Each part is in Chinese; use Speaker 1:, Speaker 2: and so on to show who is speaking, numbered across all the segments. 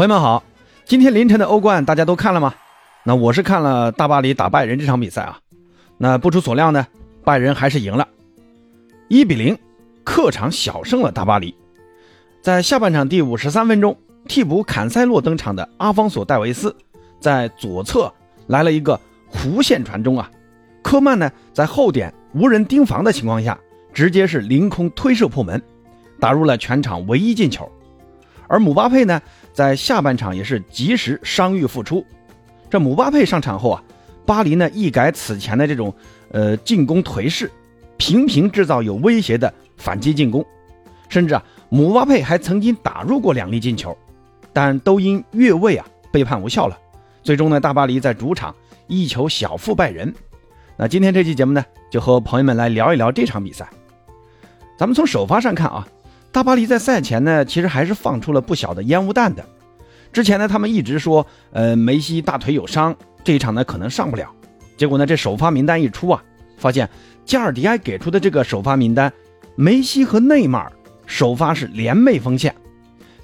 Speaker 1: 朋友们好，今天凌晨的欧冠大家都看了吗？那我是看了大巴黎打拜仁这场比赛啊。那不出所料呢，拜仁还是赢了，一比零，客场小胜了大巴黎。在下半场第五十三分钟，替补坎塞洛登场的阿方索戴维斯在左侧来了一个弧线传中啊，科曼呢在后点无人盯防的情况下，直接是凌空推射破门，打入了全场唯一进球。而姆巴佩呢？在下半场也是及时伤愈复出，这姆巴佩上场后啊，巴黎呢一改此前的这种呃进攻颓势，频频制造有威胁的反击进攻，甚至啊姆巴佩还曾经打入过两粒进球，但都因越位啊被判无效了。最终呢，大巴黎在主场一球小负拜仁。那今天这期节目呢，就和朋友们来聊一聊这场比赛。咱们从首发上看啊。大巴黎在赛前呢，其实还是放出了不小的烟雾弹的。之前呢，他们一直说，呃，梅西大腿有伤，这一场呢可能上不了。结果呢，这首发名单一出啊，发现加尔迪埃给出的这个首发名单，梅西和内马尔首发是联袂锋线，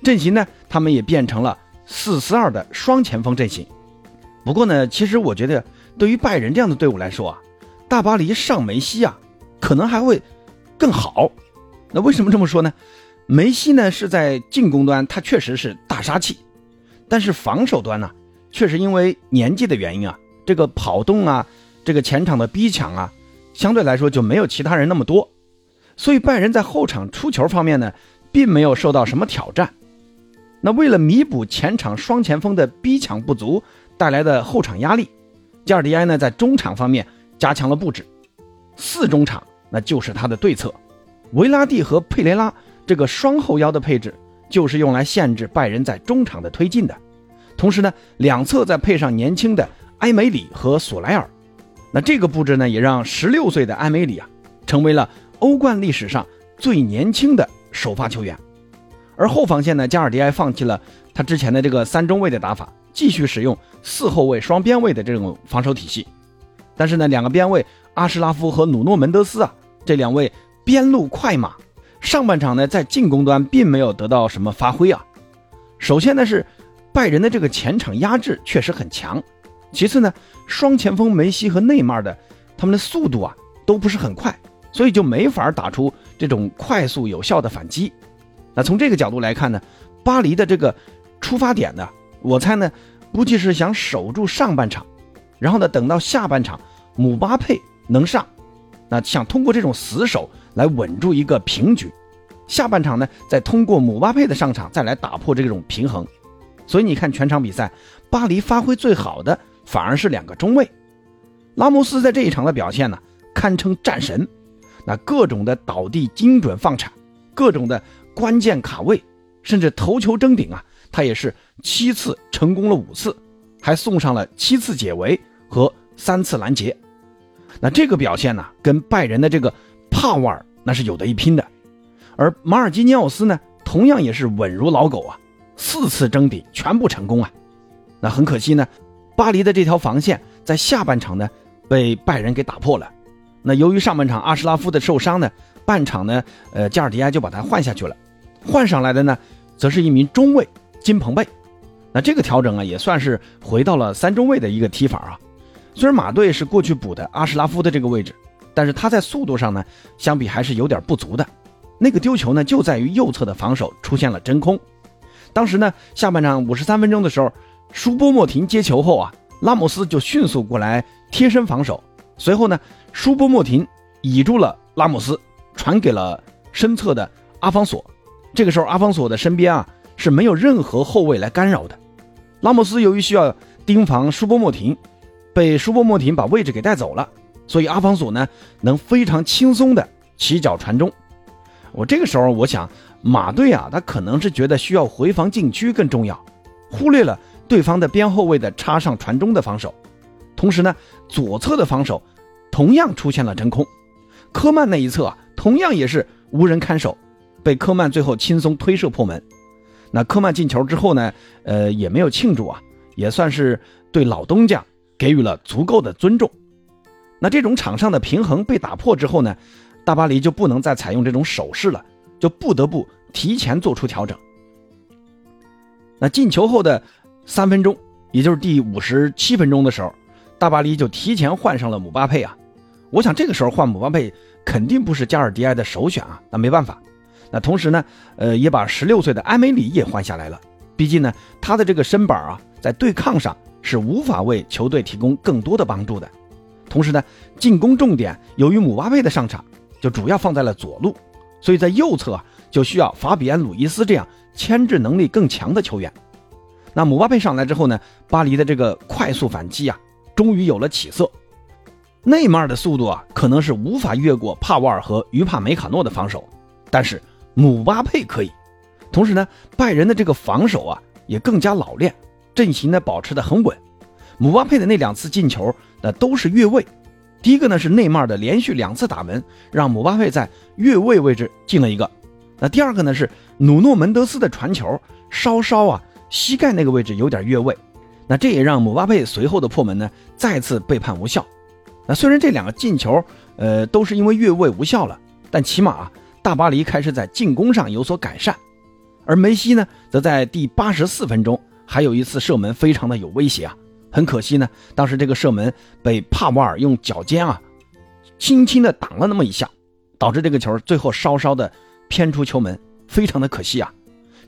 Speaker 1: 阵型呢，他们也变成了四四二的双前锋阵型。不过呢，其实我觉得对于拜仁这样的队伍来说啊，大巴黎上梅西啊，可能还会更好。那为什么这么说呢？梅西呢是在进攻端，他确实是大杀器，但是防守端呢，确实因为年纪的原因啊，这个跑动啊，这个前场的逼抢啊，相对来说就没有其他人那么多，所以拜仁在后场出球方面呢，并没有受到什么挑战。那为了弥补前场双前锋的逼抢不足带来的后场压力，加尔迪埃呢在中场方面加强了布置，四中场那就是他的对策。维拉蒂和佩雷拉这个双后腰的配置，就是用来限制拜仁在中场的推进的。同时呢，两侧再配上年轻的埃梅里和索莱尔，那这个布置呢，也让十六岁的埃梅里啊，成为了欧冠历史上最年轻的首发球员。而后防线呢，加尔迪埃放弃了他之前的这个三中卫的打法，继续使用四后卫双边卫的这种防守体系。但是呢，两个边卫阿什拉夫和努诺门德斯啊，这两位。边路快马，上半场呢在进攻端并没有得到什么发挥啊。首先呢是拜仁的这个前场压制确实很强，其次呢双前锋梅西和内马尔的他们的速度啊都不是很快，所以就没法打出这种快速有效的反击。那从这个角度来看呢，巴黎的这个出发点呢，我猜呢估计是想守住上半场，然后呢等到下半场姆巴佩能上，那想通过这种死守。来稳住一个平局，下半场呢，再通过姆巴佩的上场，再来打破这种平衡。所以你看全场比赛，巴黎发挥最好的反而是两个中卫。拉莫斯在这一场的表现呢，堪称战神。那各种的倒地精准放铲，各种的关键卡位，甚至头球争顶啊，他也是七次成功了五次，还送上了七次解围和三次拦截。那这个表现呢，跟拜仁的这个。帕瓦尔那是有的一拼的，而马尔基尼奥斯呢，同样也是稳如老狗啊，四次争顶全部成功啊。那很可惜呢，巴黎的这条防线在下半场呢被拜仁给打破了。那由于上半场阿什拉夫的受伤呢，半场呢，呃，加尔迪埃就把他换下去了，换上来的呢，则是一名中卫金彭贝。那这个调整啊，也算是回到了三中卫的一个踢法啊。虽然马队是过去补的阿什拉夫的这个位置。但是他在速度上呢，相比还是有点不足的。那个丢球呢，就在于右侧的防守出现了真空。当时呢，下半场五十三分钟的时候，舒波莫廷接球后啊，拉莫斯就迅速过来贴身防守。随后呢，舒波莫廷倚住了拉莫斯，传给了身侧的阿方索。这个时候，阿方索的身边啊是没有任何后卫来干扰的。拉莫斯由于需要盯防舒波莫廷，被舒波莫廷把位置给带走了。所以阿方索呢，能非常轻松的起脚传中。我这个时候，我想马队啊，他可能是觉得需要回防禁区更重要，忽略了对方的边后卫的插上传中的防守。同时呢，左侧的防守同样出现了真空，科曼那一侧啊，同样也是无人看守，被科曼最后轻松推射破门。那科曼进球之后呢，呃，也没有庆祝啊，也算是对老东家给予了足够的尊重。那这种场上的平衡被打破之后呢，大巴黎就不能再采用这种守势了，就不得不提前做出调整。那进球后的三分钟，也就是第五十七分钟的时候，大巴黎就提前换上了姆巴佩啊。我想这个时候换姆巴佩肯定不是加尔迪埃的首选啊。那没办法，那同时呢，呃，也把十六岁的埃梅里也换下来了。毕竟呢，他的这个身板啊，在对抗上是无法为球队提供更多的帮助的。同时呢，进攻重点由于姆巴佩的上场，就主要放在了左路，所以在右侧啊，就需要法比安·鲁伊斯这样牵制能力更强的球员。那姆巴佩上来之后呢，巴黎的这个快速反击啊，终于有了起色。内马尔的速度啊，可能是无法越过帕瓦尔和于帕梅卡诺的防守，但是姆巴佩可以。同时呢，拜仁的这个防守啊也更加老练，阵型呢保持的很稳。姆巴佩的那两次进球，那都是越位。第一个呢是内马尔的连续两次打门，让姆巴佩在越位位置进了一个。那第二个呢是努诺门德斯的传球，稍稍啊膝盖那个位置有点越位。那这也让姆巴佩随后的破门呢再次被判无效。那虽然这两个进球，呃都是因为越位无效了，但起码啊大巴黎开始在进攻上有所改善。而梅西呢，则在第八十四分钟还有一次射门，非常的有威胁啊。很可惜呢，当时这个射门被帕瓦尔用脚尖啊，轻轻的挡了那么一下，导致这个球最后稍稍的偏出球门，非常的可惜啊。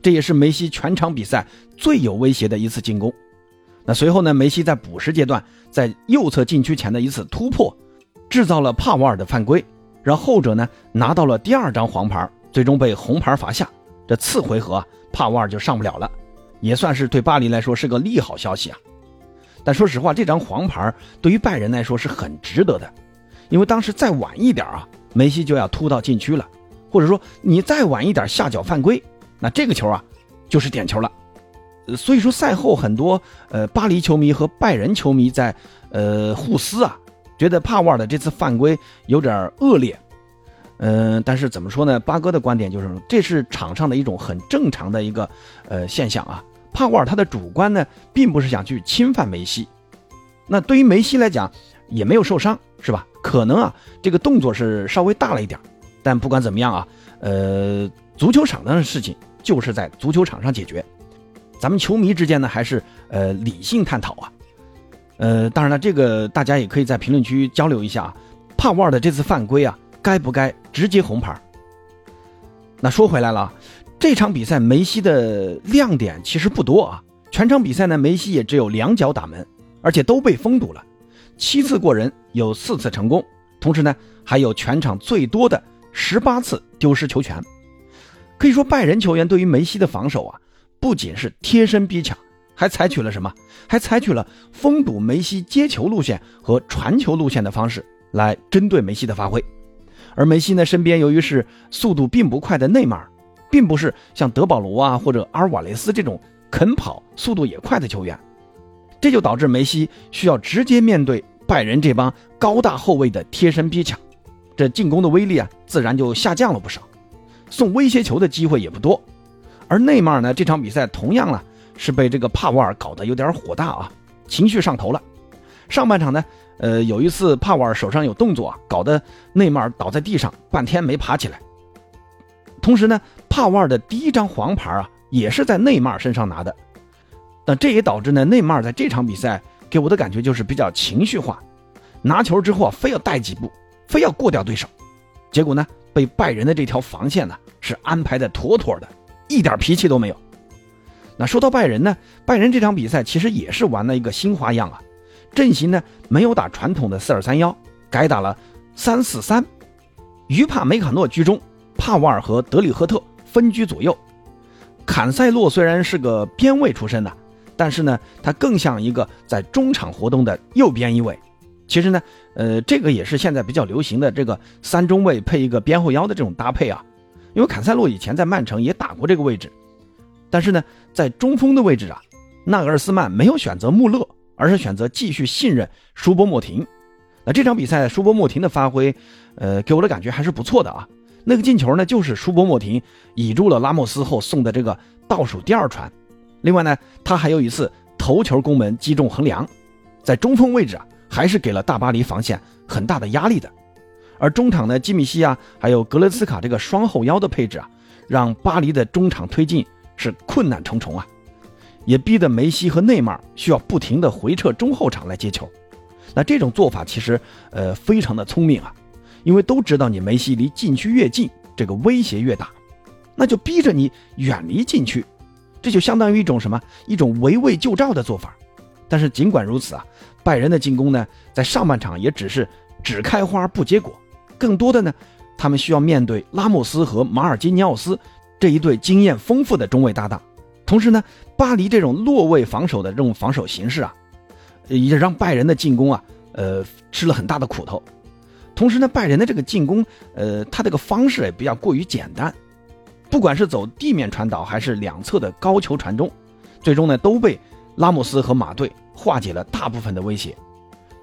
Speaker 1: 这也是梅西全场比赛最有威胁的一次进攻。那随后呢，梅西在补时阶段，在右侧禁区前的一次突破，制造了帕瓦尔的犯规，让后者呢拿到了第二张黄牌，最终被红牌罚下。这次回合帕瓦尔就上不了了，也算是对巴黎来说是个利好消息啊。但说实话，这张黄牌对于拜仁来说是很值得的，因为当时再晚一点啊，梅西就要突到禁区了，或者说你再晚一点下脚犯规，那这个球啊就是点球了。所以说赛后很多呃巴黎球迷和拜仁球迷在呃互撕啊，觉得帕瓦尔的这次犯规有点恶劣。嗯，但是怎么说呢？八哥的观点就是，这是场上的一种很正常的一个呃现象啊。帕沃尔他的主观呢，并不是想去侵犯梅西。那对于梅西来讲，也没有受伤，是吧？可能啊，这个动作是稍微大了一点，但不管怎么样啊，呃，足球场上的事情就是在足球场上解决。咱们球迷之间呢，还是呃理性探讨啊。呃，当然了，这个大家也可以在评论区交流一下啊。帕沃尔的这次犯规啊。该不该直接红牌？那说回来了，这场比赛梅西的亮点其实不多啊。全场比赛呢，梅西也只有两脚打门，而且都被封堵了。七次过人，有四次成功，同时呢，还有全场最多的十八次丢失球权。可以说，拜仁球员对于梅西的防守啊，不仅是贴身逼抢，还采取了什么？还采取了封堵梅西接球路线和传球路线的方式来针对梅西的发挥。而梅西呢，身边由于是速度并不快的内马尔，并不是像德保罗啊或者阿尔瓦雷斯这种肯跑、速度也快的球员，这就导致梅西需要直接面对拜仁这帮高大后卫的贴身逼抢，这进攻的威力啊，自然就下降了不少，送威胁球的机会也不多。而内马尔呢，这场比赛同样啊是被这个帕瓦尔搞得有点火大啊，情绪上头了。上半场呢。呃，有一次帕瓦尔手上有动作啊，搞得内马尔倒在地上半天没爬起来。同时呢，帕瓦尔的第一张黄牌啊，也是在内马尔身上拿的。那这也导致呢，内马尔在这场比赛给我的感觉就是比较情绪化，拿球之后啊，非要带几步，非要过掉对手。结果呢，被拜仁的这条防线呢是安排的妥妥的，一点脾气都没有。那说到拜仁呢，拜仁这场比赛其实也是玩了一个新花样啊。阵型呢没有打传统的四二三幺，改打了三四三。于帕梅卡诺居中，帕瓦尔和德里赫特分居左右。坎塞洛虽然是个边卫出身的，但是呢，他更像一个在中场活动的右边一位。其实呢，呃，这个也是现在比较流行的这个三中卫配一个边后腰的这种搭配啊。因为坎塞洛以前在曼城也打过这个位置，但是呢，在中锋的位置啊，纳格尔斯曼没有选择穆勒。而是选择继续信任舒波莫廷。那这场比赛，舒波莫廷的发挥，呃，给我的感觉还是不错的啊。那个进球呢，就是舒伯莫廷倚住了拉莫斯后送的这个倒数第二传。另外呢，他还有一次头球攻门击中横梁，在中锋位置啊，还是给了大巴黎防线很大的压力的。而中场呢，基米希啊，还有格雷斯卡这个双后腰的配置啊，让巴黎的中场推进是困难重重啊。也逼得梅西和内马尔需要不停的回撤中后场来接球。那这种做法其实呃非常的聪明啊，因为都知道你梅西离禁区越近，这个威胁越大，那就逼着你远离禁区，这就相当于一种什么？一种围魏救赵的做法。但是尽管如此啊，拜仁的进攻呢，在上半场也只是只开花不结果，更多的呢，他们需要面对拉莫斯和马尔基尼奥斯这一对经验丰富的中卫搭档。同时呢，巴黎这种落位防守的这种防守形式啊，也让拜仁的进攻啊，呃，吃了很大的苦头。同时呢，拜仁的这个进攻，呃，他这个方式也比较过于简单，不管是走地面传导还是两侧的高球传中，最终呢都被拉莫斯和马队化解了大部分的威胁。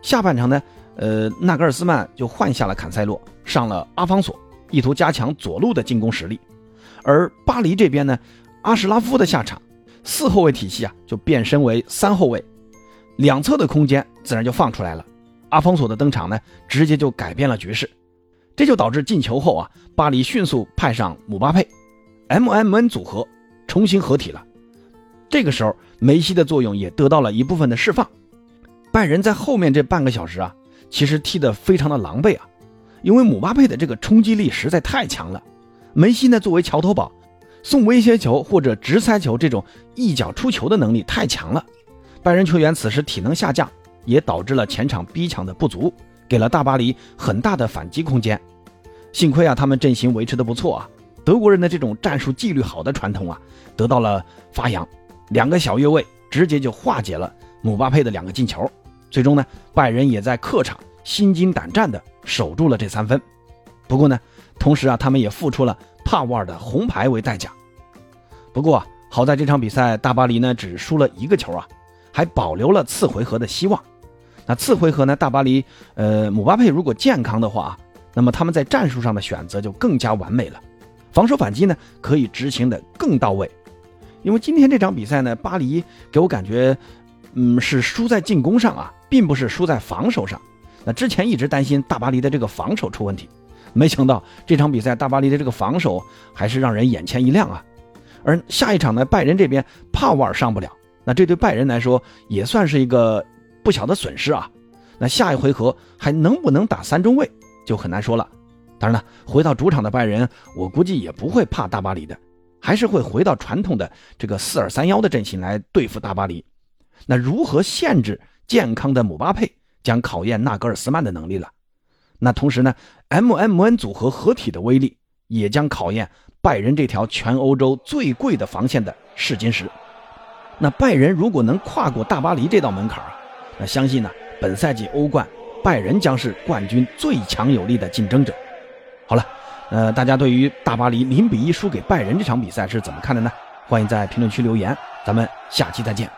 Speaker 1: 下半场呢，呃，纳格尔斯曼就换下了坎塞洛，上了阿方索，意图加强左路的进攻实力。而巴黎这边呢？阿什拉夫的下场，四后卫体系啊就变身为三后卫，两侧的空间自然就放出来了。阿方索的登场呢，直接就改变了局势，这就导致进球后啊，巴黎迅速派上姆巴佩，M M N 组合重新合体了。这个时候，梅西的作用也得到了一部分的释放。拜仁在后面这半个小时啊，其实踢得非常的狼狈啊，因为姆巴佩的这个冲击力实在太强了，梅西呢作为桥头堡。送威胁球或者直塞球这种一脚出球的能力太强了，拜仁球员此时体能下降，也导致了前场逼抢的不足，给了大巴黎很大的反击空间。幸亏啊，他们阵型维持的不错啊，德国人的这种战术纪律好的传统啊，得到了发扬。两个小越位直接就化解了姆巴佩的两个进球，最终呢，拜仁也在客场心惊胆战的守住了这三分。不过呢，同时啊，他们也付出了。帕沃尔的红牌为代价，不过啊，好在这场比赛大巴黎呢只输了一个球啊，还保留了次回合的希望。那次回合呢，大巴黎呃姆巴佩如果健康的话，那么他们在战术上的选择就更加完美了，防守反击呢可以执行的更到位。因为今天这场比赛呢，巴黎给我感觉，嗯是输在进攻上啊，并不是输在防守上。那之前一直担心大巴黎的这个防守出问题。没想到这场比赛，大巴黎的这个防守还是让人眼前一亮啊！而下一场呢，拜仁这边帕沃尔上不了，那这对拜仁来说也算是一个不小的损失啊。那下一回合还能不能打三中卫就很难说了。当然了，回到主场的拜仁，我估计也不会怕大巴黎的，还是会回到传统的这个四二三幺的阵型来对付大巴黎。那如何限制健康的姆巴佩，将考验纳格尔斯曼的能力了。那同时呢，M M N 组合合体的威力也将考验拜仁这条全欧洲最贵的防线的试金石。那拜仁如果能跨过大巴黎这道门槛啊，那相信呢，本赛季欧冠拜仁将是冠军最强有力的竞争者。好了，呃，大家对于大巴黎零比一输给拜仁这场比赛是怎么看的呢？欢迎在评论区留言，咱们下期再见。